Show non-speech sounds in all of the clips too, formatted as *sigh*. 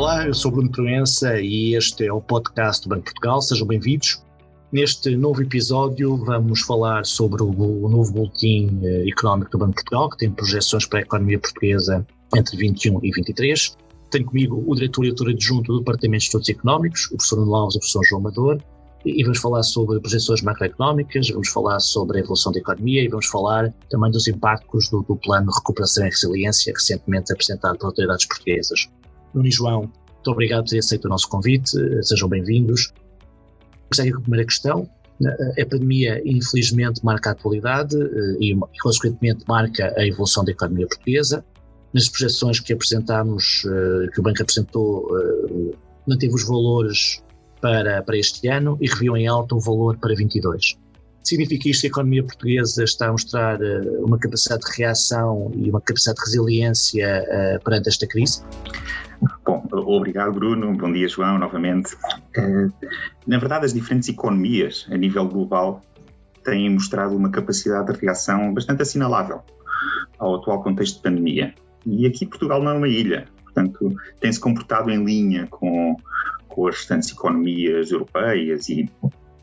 Olá, eu sou Bruno Proença e este é o podcast do Banco Portugal. Sejam bem-vindos. Neste novo episódio vamos falar sobre o, novo boletim eh, económico do Banco Portugal, que tem projeções para a economia portuguesa entre 21 e 23. Tenho comigo o diretor e editor adjunto do Departamento de Estudos Económicos, o professor Nuno Alves e o professor João Amador, e vamos falar sobre projeções macroeconómicas, vamos falar sobre a evolução da economia e vamos falar também dos impactos do, do Plano de Recuperação e Resiliência recentemente apresentado pelas autoridades portuguesas. Nuno e João, muito obrigado por terem aceito o nosso convite, sejam bem-vindos. Segue a primeira questão. A pandemia, infelizmente, marca a atualidade eh, e, consequentemente, marca a evolução da economia portuguesa. Nas projeções que apresentámos, eh, que o Banco apresentou, eh, manteve os valores para, para este ano e reviu em alta o valor para 22. Significa isto que a economia portuguesa está a mostrar uma capacidade de reação e uma capacidade de resiliência perante esta crise? Bom, obrigado Bruno, bom dia João, novamente. Uh, na verdade, as diferentes economias a nível global têm mostrado uma capacidade de reação bastante assinalável ao atual contexto de pandemia. E aqui Portugal não é uma ilha, portanto, tem-se comportado em linha com, com as restantes economias europeias e,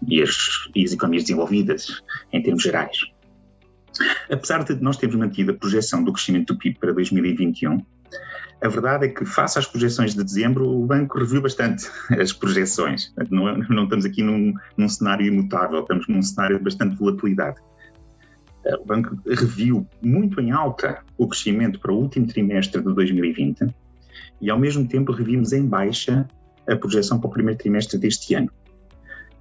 e, as, e as economias desenvolvidas em termos gerais. Apesar de nós termos mantido a projeção do crescimento do PIB para 2021, a verdade é que, face às projeções de dezembro, o banco reviu bastante *laughs* as projeções. Não, não estamos aqui num, num, cenário imutável, estamos num cenário de bastante volatilidade. Eh, o banco reviu muito em alta o crescimento para o último trimestre de 2020 e, ao mesmo tempo, revimos em baixa a projeção para o primeiro trimestre deste ano.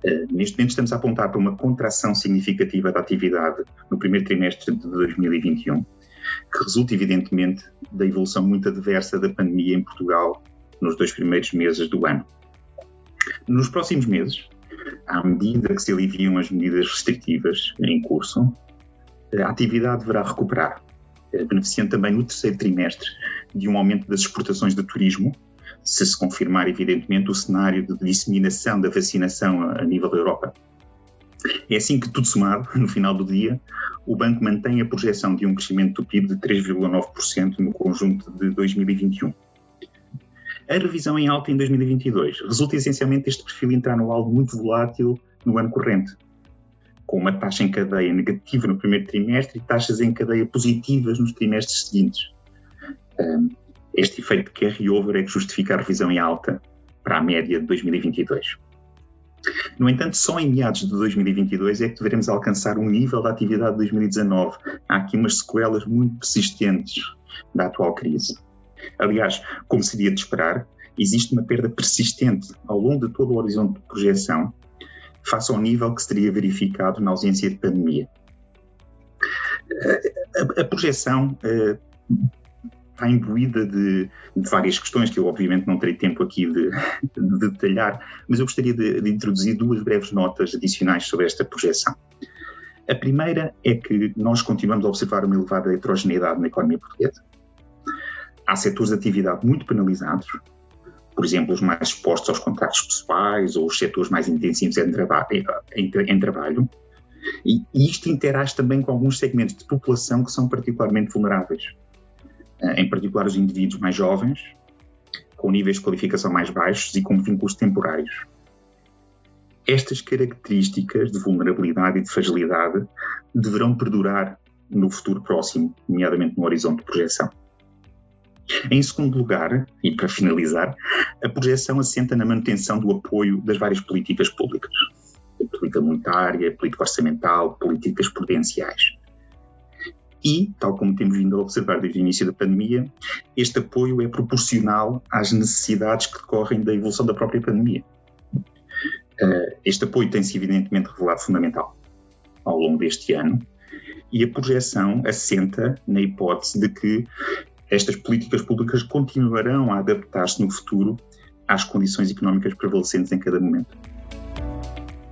Uh, neste momento estamos a apontar para uma contração significativa da atividade no primeiro trimestre de 2021 que resulta evidentemente da evolução muito adversa da pandemia em Portugal nos dois primeiros meses do ano. Nos próximos meses, à medida que se aliviam as medidas restritivas em curso, a atividade deverá recuperar, eh, beneficiando também no terceiro trimestre de um aumento das exportações de turismo, se se confirmar, evidentemente, o cenário de disseminação da vacinação a nível da Europa. É assim que, tudo somado, *laughs* no final do dia, o banco mantém a projeção de um crescimento do PIB de 3,9% no conjunto de 2021. A revisão em alta em 2022 resulta essencialmente deste perfil interanual muito volátil no ano corrente, com uma taxa em cadeia negativa no primeiro trimestre e taxas em cadeia positivas nos trimestres seguintes. Este efeito de carry-over é que justifica a revisão em alta para a média de 2022. No entanto, só em meados de 2022 é que deveremos alcançar um nível da atividade de 2019. Há aqui umas sequelas muito persistentes da atual crise. Aliás, como seria de esperar, existe uma perda persistente ao longo de todo o horizonte de projeção, face ao nível que se teria verificado na ausência de pandemia. A, a, a projeção uh, está imbuída de, de, várias questões que eu obviamente não terei tempo aqui de, de detalhar, mas eu gostaria de, de, introduzir duas breves notas adicionais sobre esta projeção. A primeira é que nós continuamos a observar uma elevada heterogeneidade na economia portuguesa. Há setores de atividade muito penalizados, por exemplo, os mais expostos aos contratos pessoais ou os setores mais intensivos em, traba em, em trabalho, e, e isto interage também com alguns segmentos de população que são particularmente vulneráveis em particular os indivíduos mais jovens, com níveis de qualificação mais baixos e com vínculos temporários. Estas características de vulnerabilidade e de fragilidade deverão perdurar no futuro próximo, nomeadamente no horizonte de projeção. Em segundo lugar, e para finalizar, a projeção assenta na manutenção do apoio das várias políticas públicas, política monetária, política orçamental, políticas prudenciais. E, tal como temos vindo a observar desde o início da pandemia, este apoio é proporcional às necessidades que decorrem da evolução da própria pandemia. Eh, este apoio tem-se evidentemente revelado fundamental ao longo deste ano e a projeção assenta na hipótese de que estas políticas públicas continuarão a adaptar-se no futuro às condições económicas prevalecentes em cada momento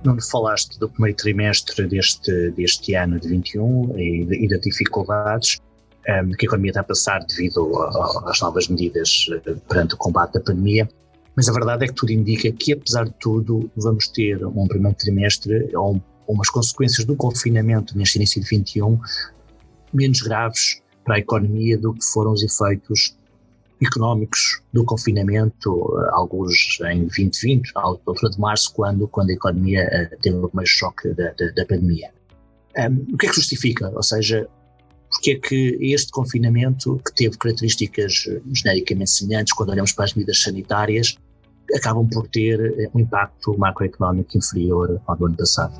não falaste do primeiro trimestre deste, deste ano de 21 e, e das dificuldades um, que a economia está a passar devido às novas medidas uh, perante o combate à pandemia, mas a verdade é que tudo indica que, apesar de tudo, vamos ter um primeiro trimestre ou um, umas consequências do confinamento neste início de 21 menos graves para a economia do que foram os efeitos económicos do confinamento, alguns em 2020, a altura de março, quando, quando a economia teve o primeiro choque da, da, da pandemia. Um, o que é que justifica? Ou seja, porque é que este confinamento, que teve características genericamente semelhantes quando olhamos para as medidas sanitárias, acabam por ter um impacto macroeconómico inferior ao do ano passado?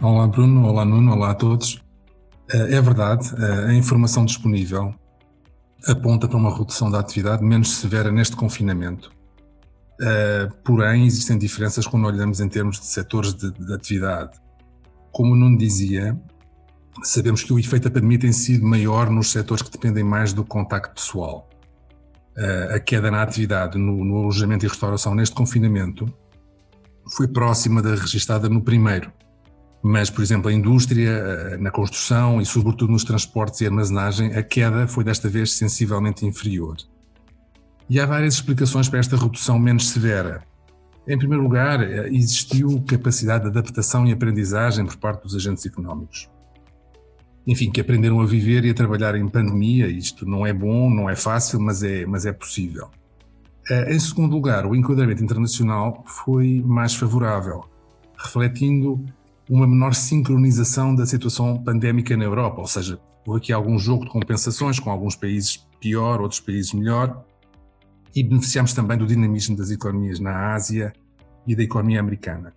Olá Bruno, olá Nuno, olá a todos. Eh, é verdade, eh, a informação disponível aponta para uma redução da atividade menos severa neste confinamento. Eh, porém, existem diferenças quando olhamos em termos de setores de, de atividade. Como o Nuno dizia, sabemos que o efeito da pandemia tem sido maior nos setores que dependem mais do contacto pessoal. A queda na atividade no, no alojamento e restauração neste confinamento foi próxima da registada no primeiro, mas, por exemplo, a indústria, eh, na construção e, sobretudo, nos transportes e armazenagem, a queda foi desta vez sensivelmente inferior. E há várias explicações para esta redução menos severa. Em primeiro lugar, eh, existiu capacidade de adaptação e aprendizagem por parte dos agentes económicos. Enfim, que aprenderam a viver e a trabalhar em pandemia. Isto não é bom, não é fácil, mas é, mas é possível. Eh, em segundo lugar, o enquadramento internacional foi mais favorável, refletindo uma menor sincronização da situação pandémica na Europa, ou seja, houve aqui algum jogo de compensações com alguns países pior, outros países melhor, e beneficiamos também do dinamismo das economias na Ásia e da economia americana.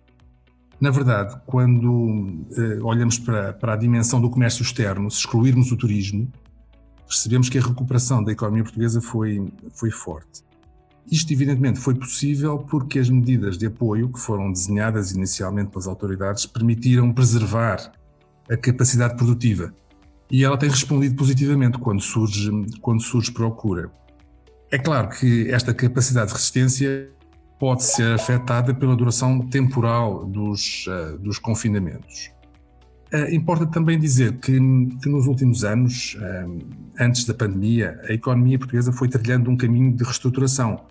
Na verdade, quando eh, olhamos para, para a dimensão do comércio externo, se excluirmos o turismo, percebemos que a recuperação da economia portuguesa foi, foi forte. Isto, evidentemente, foi possível porque as medidas de apoio que foram desenhadas inicialmente pelas autoridades permitiram preservar a capacidade produtiva. E ela tem respondido positivamente quando surge, quando surge procura. É claro que esta capacidade de resistência pode ser afetada pela duração temporal dos, uh, dos confinamentos. Uh, importa também dizer que, que nos últimos anos, uh, antes da pandemia, a economia portuguesa foi trilhando um caminho de reestruturação,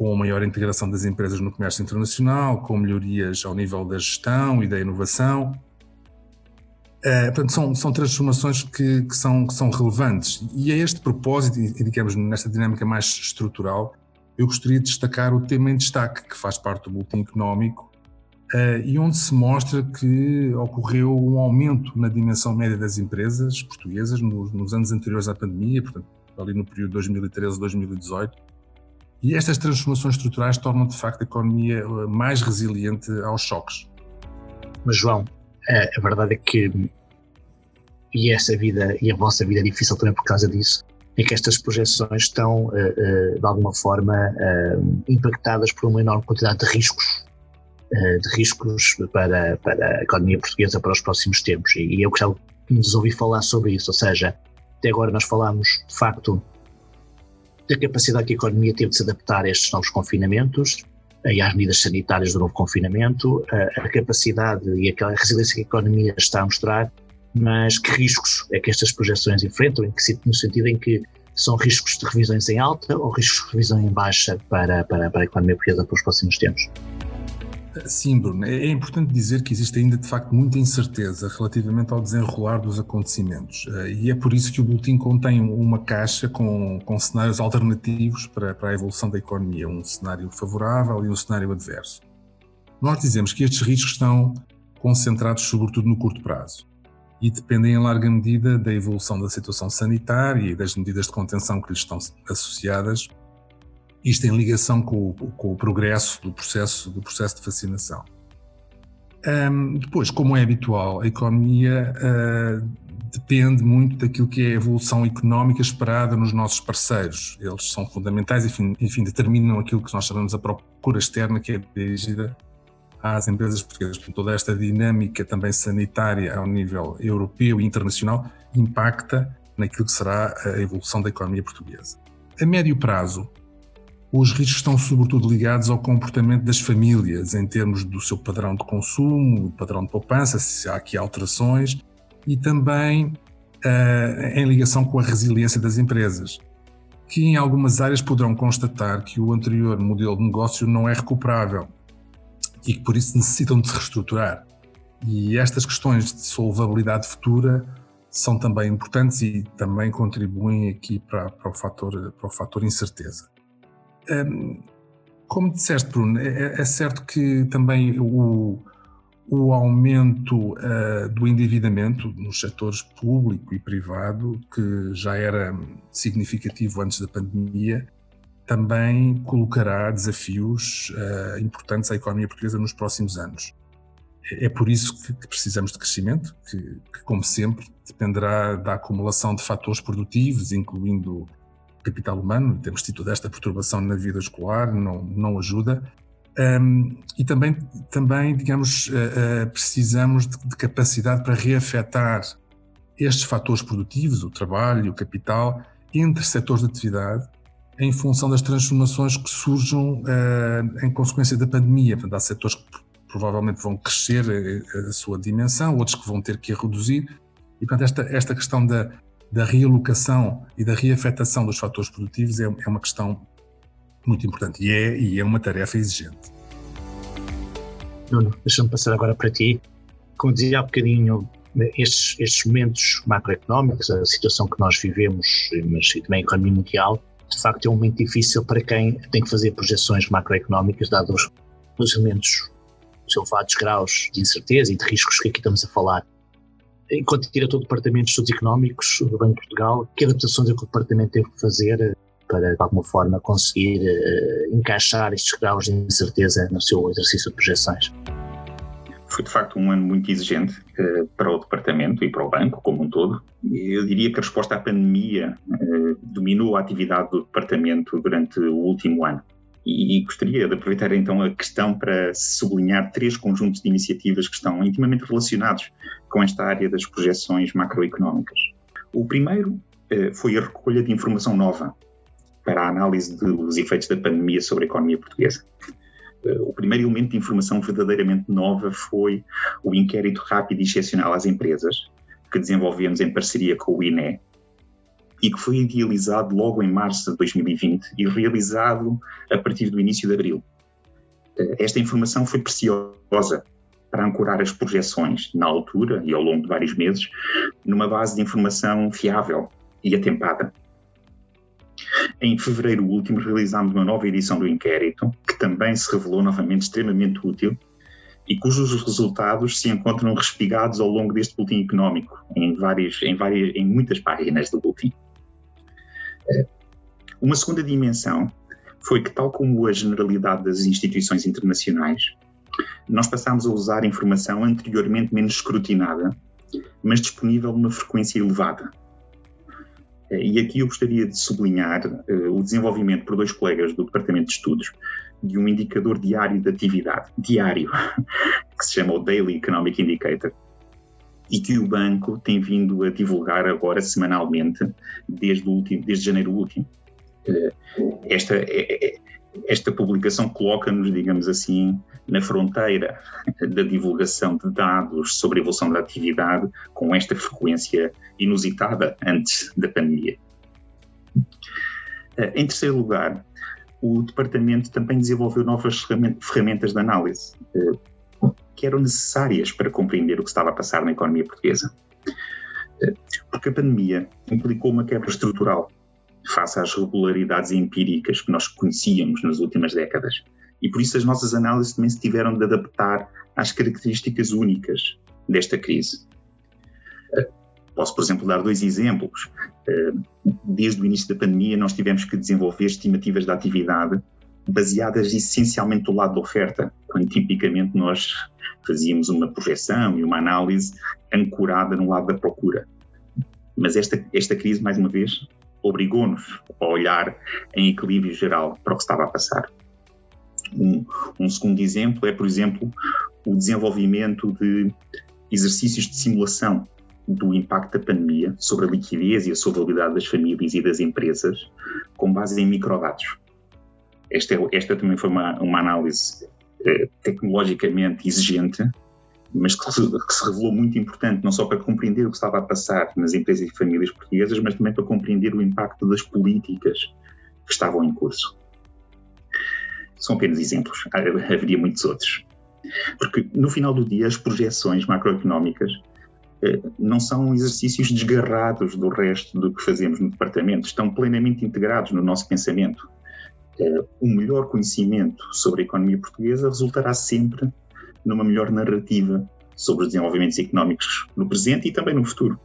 com maior integração das empresas no comércio internacional, com melhorias ao nível da gestão e da inovação. Uh, portanto, são, são transformações que, que, são, que são relevantes. E a este propósito, e digamos nesta dinâmica mais estrutural, eu gostaria de destacar o tema em destaque, que faz parte do boletim económico, uh, e onde se mostra que ocorreu um aumento na dimensão média das empresas portuguesas nos, nos anos anteriores à pandemia, portanto, ali no período 2013-2018, e estas transformações estruturais tornam de facto a economia eh, mais resiliente aos choques. Mas João, a, verdade é que e essa vida e a vossa vida é difícil também por causa disso, é que estas projeções estão eh, eh, de alguma forma impactadas por uma enorme quantidade de riscos de riscos para, para a economia portuguesa para os próximos tempos e eu gostava de nos ouvir falar sobre isso, ou seja, até agora nós falamos de facto da capacidade que a economia teve de se adaptar a estes novos confinamentos e às medidas sanitárias do novo confinamento, a, capacidade e a resiliência que a economia está a mostrar, mas que riscos é que estas projeções enfrentam, em que, no sentido em que são riscos de revisões em alta ou riscos de revisão em baixa para, para, para a economia portuguesa para os próximos tempos? Sim, Bruno. É, é importante dizer que existe ainda, de facto, muita incerteza relativamente ao desenrolar dos acontecimentos. Eh, e é por isso que o boletim contém uma caixa com, com cenários alternativos para, para a evolução da economia, um cenário favorável e um cenário adverso. Nós dizemos que estes riscos estão concentrados sobretudo no curto prazo e dependem em larga medida da evolução da situação sanitária e das medidas de contenção que lhes estão associadas isto em ligação com, com o progresso do processo, do processo de vacinação. Um, depois, como é habitual, a economia uh, depende muito daquilo que é a evolução económica esperada nos nossos parceiros. Eles são fundamentais enfim, enfim, determinam aquilo que nós chamamos a procura externa, que é dirigida às empresas portuguesas. Toda esta dinâmica também sanitária ao nível europeu e internacional impacta naquilo que será a evolução da economia portuguesa. A médio prazo, os riscos estão sobretudo ligados ao comportamento das famílias, em termos do seu padrão de consumo, padrão de poupança, se há aqui alterações, e também uh, em ligação com a resiliência das empresas, que em algumas áreas poderão constatar que o anterior modelo de negócio não é recuperável e que por isso necessitam de se reestruturar. E estas questões de solvabilidade futura são também importantes e também contribuem aqui para, para, o, fator, para o fator incerteza. Um, como disseste, Bruno, é, é, certo que também o, o aumento uh, do endividamento nos setores público e privado, que já era significativo antes da pandemia, também colocará desafios uh, importantes à economia portuguesa nos próximos anos. É, é por isso que, que precisamos de crescimento, que, que, como sempre, dependerá da acumulação de fatores produtivos, incluindo capital humano, temos tido esta perturbação na vida escolar, não, não ajuda, um, e também, também digamos, uh, uh, precisamos de, de, capacidade para reafetar estes fatores produtivos, o trabalho, o capital, entre setores de atividade, em função das transformações que surjam uh, em consequência da pandemia. Portanto, há setores que provavelmente vão crescer a, a, sua dimensão, outros que vão ter que a reduzir. E, portanto, esta, esta questão da, da realocação e da reafetação dos fatores produtivos é, é uma questão muito importante e é, e é uma tarefa exigente. Nuno, deixa-me passar agora para ti. Como dizia há bocadinho, estes, estes momentos macroeconómicos, a situação que nós vivemos, mas também a economia mundial, de facto é um momento difícil para quem tem que fazer projeções macroeconómicas, dados os elementos, os elevados graus de incerteza e de riscos que aqui estamos a falar. Enquanto diretor do Departamento de Estudos Económicos do Banco de Portugal, que adaptações é que o Departamento teve que fazer para, de alguma forma, conseguir uh, encaixar estes graus de incerteza no seu exercício de projeções? Foi de facto um ano muito exigente uh, para o departamento e para o banco como um todo. Eu diria que a resposta à pandemia dominou a atividade do departamento durante o último ano. E, gostaria de aproveitar então a questão para sublinhar três conjuntos de iniciativas que estão intimamente relacionados com esta área das projeções macroeconómicas. O primeiro foi a recolha de informação nova para a análise dos efeitos da pandemia sobre a economia portuguesa. Eh, o primeiro elemento de informação verdadeiramente nova foi o inquérito rápido e excepcional às empresas, que desenvolvemos em parceria com o INE e que foi idealizado logo em março de 2020 e realizado a partir do início de abril. Eh, esta informação foi preciosa para ancorar as projeções na altura e ao longo de vários meses numa base de informação fiável e atempada. Em fevereiro último, realizámos uma nova edição do inquérito, que também se revelou novamente extremamente útil e cujos resultados se encontram respigados ao longo deste boletim económico, em, várias, em, várias, em muitas páginas do boletim. Uma segunda dimensão foi que, tal como a generalidade das instituições internacionais, nós passámos a usar informação anteriormente menos escrutinada, mas disponível numa frequência elevada. Eh, e aqui eu gostaria de sublinhar uh, o desenvolvimento por dois colegas do Departamento de Estudos de um indicador diário de atividade, diário, *laughs* que se chama o Daily Economic Indicator, e que o banco tem vindo a divulgar agora semanalmente desde, o último, desde janeiro último. Uh, esta, é, é, esta publicação coloca-nos, digamos assim, na fronteira da divulgação de dados sobre a evolução da atividade com esta frequência inusitada antes da pandemia. Eh, em terceiro lugar, o departamento também desenvolveu novas ferramentas de análise eh, que eram necessárias para compreender o que estava a passar na economia portuguesa. Porque a pandemia implicou uma quebra estrutural face às regularidades empíricas que nós conhecíamos nas últimas décadas. E por isso as nossas análises também se tiveram de adaptar às características únicas desta crise. Posso, por exemplo, dar dois exemplos. Desde o início da pandemia, nós tivemos que desenvolver estimativas de atividade baseadas essencialmente do lado da oferta, quando tipicamente nós fazíamos uma projeção e uma análise ancorada no lado da procura. Mas esta, esta crise, mais uma vez, obrigou-nos a olhar em equilíbrio geral para o que estava a passar. Um, um, segundo exemplo é, por exemplo, o desenvolvimento de exercícios de simulação do impacto da pandemia sobre a liquidez e a solvabilidade das famílias e das empresas com base em microdados. Esta, esta também foi uma, uma análise eh, tecnologicamente exigente, mas que se, que se, revelou muito importante, não só para compreender o que estava a passar nas empresas e famílias portuguesas, mas também para compreender o impacto das políticas que estavam em curso. São apenas exemplos, *laughs* haveria muitos outros. Porque no final do dia, as projeções macroeconómicas não são exercícios desgarrados do resto do que fazemos no departamento, estão plenamente integrados no nosso pensamento. O melhor conhecimento sobre a economia portuguesa resultará sempre numa melhor narrativa sobre os desenvolvimentos económicos no presente e também no futuro.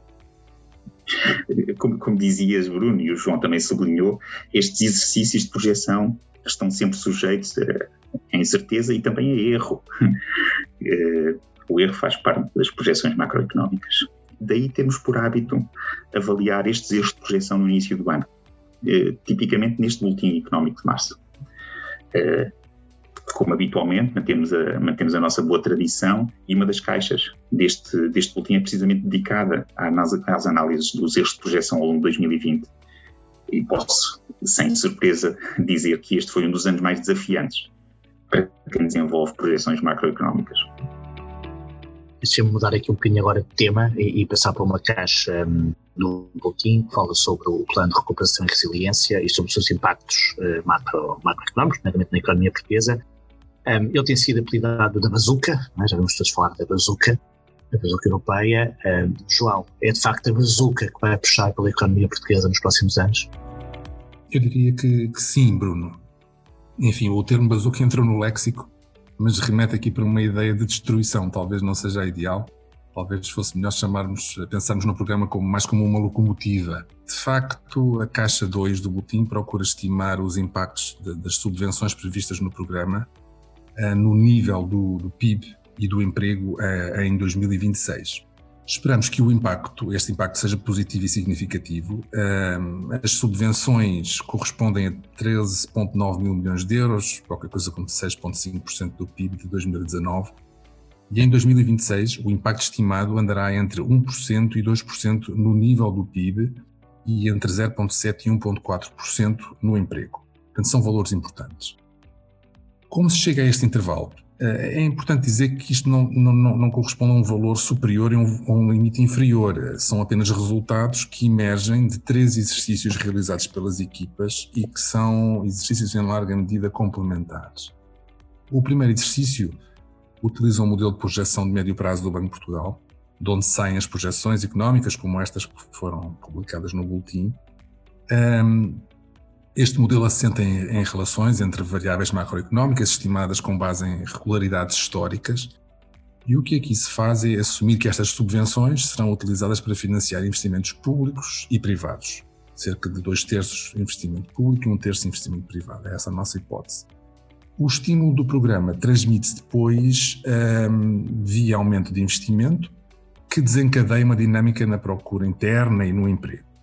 Como, como dizias, Bruno, e o João também sublinhou, estes exercícios de projeção estão sempre sujeitos a incerteza e também a erro. *laughs* Eh, o erro faz parte das projeções macroeconómicas. Daí temos por hábito avaliar estes erros de projeção no início do ano, eh, tipicamente neste boletim económico de março. Eh, como habitualmente, mantemos a, mantemos a nossa boa tradição e uma das caixas deste, deste boletim é precisamente dedicada às, análises dos erros de projeção ao longo de 2020. E posso, sem surpresa, dizer que este foi um dos anos mais desafiantes para quem desenvolve projeções macroeconómicas. Deixa-me mudar aqui um bocadinho agora de tema e, e passar para uma caixa um, do boletim que fala sobre o plano de recuperação e resiliência e sobre os seus impactos uh, macro, macroeconómicos, nomeadamente na economia portuguesa. Um, ele tem sido apelidado da bazuca, é? já vamos todos falar da bazuca, a bazuca europeia. Um, João, é de facto a bazuca que vai puxar pela economia portuguesa nos próximos anos? Eu diria que, que sim, Bruno. Enfim, o termo bazuca entrou no léxico, mas remete aqui para uma ideia de destruição, talvez não seja a ideal. Talvez fosse melhor chamarmos, pensarmos no programa como, mais como uma locomotiva. De facto, a Caixa 2 do Botim procura estimar os impactos de, das subvenções previstas no programa uh, no nível do, do, PIB e do emprego uh, em 2026. Esperamos que o impacto, este impacto seja positivo e significativo. As subvenções correspondem a 13,9 mil milhões de euros, qualquer coisa como 6,5% do PIB de 2019. E em 2026, o impacto estimado andará entre 1% e 2% no nível do PIB e entre 0,7% e 1,4% no emprego. Portanto, são valores importantes. Como se chega a este intervalo? É importante dizer que isto não, não, não, corresponde a um valor superior e um, a um, limite inferior. São apenas resultados que emergem de três exercícios realizados pelas equipas e que são exercícios em larga medida complementares. O primeiro exercício utiliza um modelo de projeção de médio prazo do Banco de Portugal, de onde saem as projeções económicas, como estas que foram publicadas no boletim, um, este modelo assenta em, em, relações entre variáveis macroeconómicas estimadas com base em regularidades históricas, e o que aqui se faz é assumir que estas subvenções serão utilizadas para financiar investimentos públicos e privados. Cerca de dois terços investimento público e um terço investimento privado. É essa a nossa hipótese. O estímulo do programa transmite-se depois um, via aumento de investimento, que desencadeia uma dinâmica na procura interna e no emprego.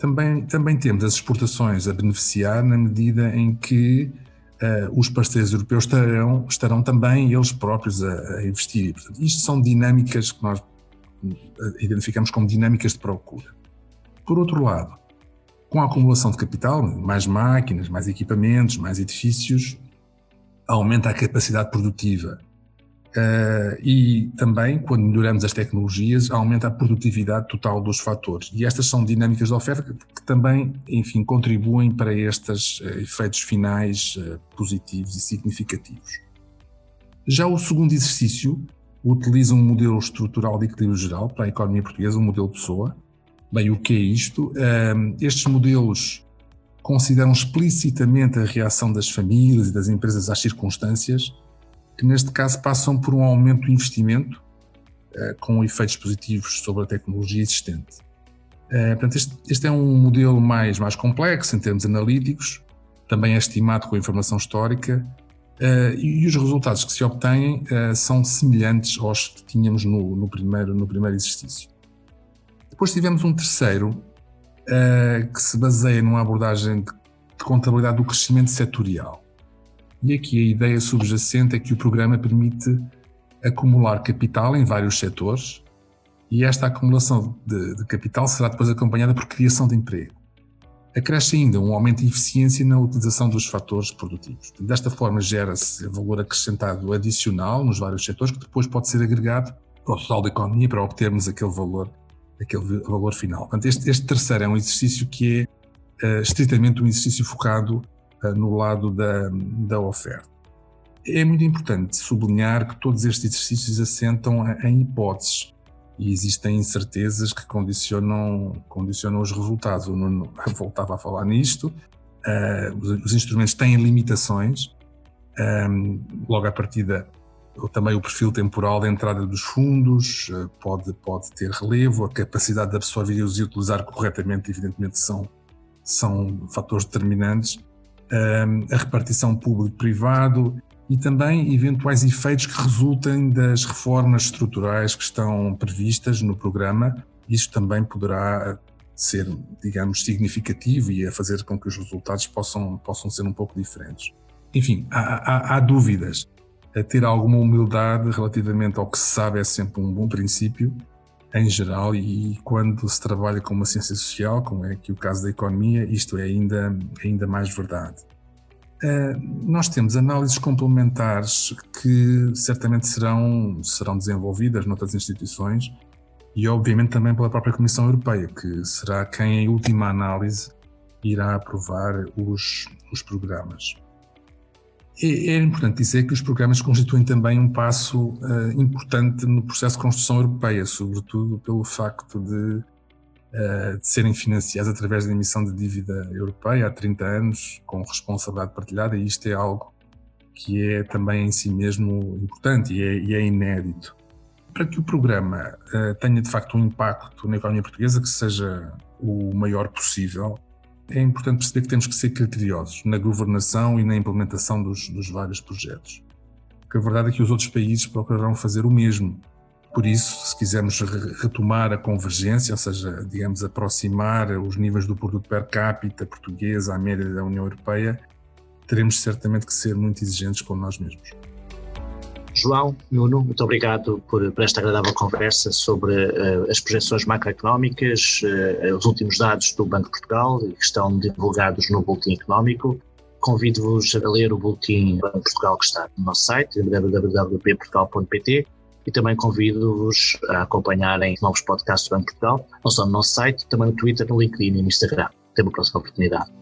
Também, também temos as exportações a beneficiar na medida em que uh, os parceiros europeus estarão, estarão também eles próprios a, a investir. Portanto, isto são dinâmicas que nós eh, identificamos como dinâmicas de procura. Por outro lado, com a acumulação de capital, mais máquinas, mais equipamentos, mais edifícios, aumenta a capacidade produtiva Uh, e também, quando melhoramos as tecnologias, aumenta a produtividade total dos fatores. E estas são dinâmicas de oferta que, que também, enfim, contribuem para estes uh, efeitos finais uh, positivos e significativos. Já o segundo exercício utiliza um modelo estrutural de equilíbrio geral para a economia portuguesa, um modelo pessoa. Bem, o que é isto? estes modelos consideram explicitamente a reação das famílias e das empresas às circunstâncias que neste caso passam por um aumento do investimento uh, com efeitos positivos sobre a tecnologia existente. Uh, portanto, este, este, é um modelo mais, mais complexo em termos analíticos, também é estimado com informação histórica, uh, e, os resultados que se obtêm são semelhantes aos que tínhamos no, no, primeiro, no primeiro exercício. Depois tivemos um terceiro, que se baseia numa abordagem de contabilidade do crescimento setorial. E aqui a ideia subjacente é que o programa permite acumular capital em vários setores e esta acumulação de, de capital será depois acompanhada por criação de emprego. Acresce ainda um aumento de eficiência na utilização dos fatores produtivos. Desta forma, gera-se valor acrescentado adicional nos vários setores que depois pode ser agregado para o total da economia para obtermos aquele valor, aquele valor final. Portanto, este, este terceiro é um exercício que é uh, estritamente um exercício focado no lado da, da oferta. É muito importante sublinhar que todos estes exercícios assentam em hipóteses e existem incertezas que condicionam, condicionam os resultados. O Nuno *laughs* voltava a falar nisto. Uh, os, os, instrumentos têm limitações, um, logo à partida também o perfil temporal da entrada dos fundos uh, pode, pode ter relevo, a capacidade de absorver e utilizar corretamente, evidentemente, são, são fatores determinantes, a repartição público-privado e também eventuais efeitos que resultem das reformas estruturais que estão previstas no programa. Isso também poderá ser, digamos, significativo e a fazer com que os resultados possam, possam ser um pouco diferentes. Enfim, há, há, há dúvidas. A ter alguma humildade relativamente ao que se sabe é sempre um bom princípio, em geral, e quando se trabalha com uma ciência social, como é aqui o caso da economia, isto é ainda, ainda mais verdade. Eh, nós temos análises complementares que certamente serão, serão desenvolvidas noutras instituições e, obviamente, também pela própria Comissão Europeia, que será quem, em última análise, irá aprovar os, os programas. É, é importante dizer que os programas constituem também um passo uh, importante no processo de construção europeia, sobretudo pelo facto de eh, de serem financiados através da emissão de dívida europeia há 30 anos, com responsabilidade partilhada, e isto é algo que é também em si mesmo importante e é, e é inédito. Para que o programa uh, tenha de facto um impacto na economia portuguesa que seja o maior possível, é importante perceber que temos que ser criteriosos na governação e na implementação dos, dos vários projetos. Porque a verdade é que os outros países procurarão fazer o mesmo por isso, se quisermos retomar a convergência, ou seja, digamos, aproximar os níveis do produto per capita português à média da União Europeia, teremos certamente que ser muito exigentes com nós mesmos. João, Nuno, muito obrigado por, por esta agradável conversa sobre uh, as projeções macroeconómicas, uh, os últimos dados do Banco de Portugal, que estão divulgados no Boletim Económico. Convido-vos a ler o Boletim Banco de Portugal que está no nosso site, www.portugal.pt e também convido-vos a acompanharem novos podcasts do Banco Portugal, não só no nosso site, também no Twitter, no LinkedIn e no Instagram. Até uma próxima oportunidade.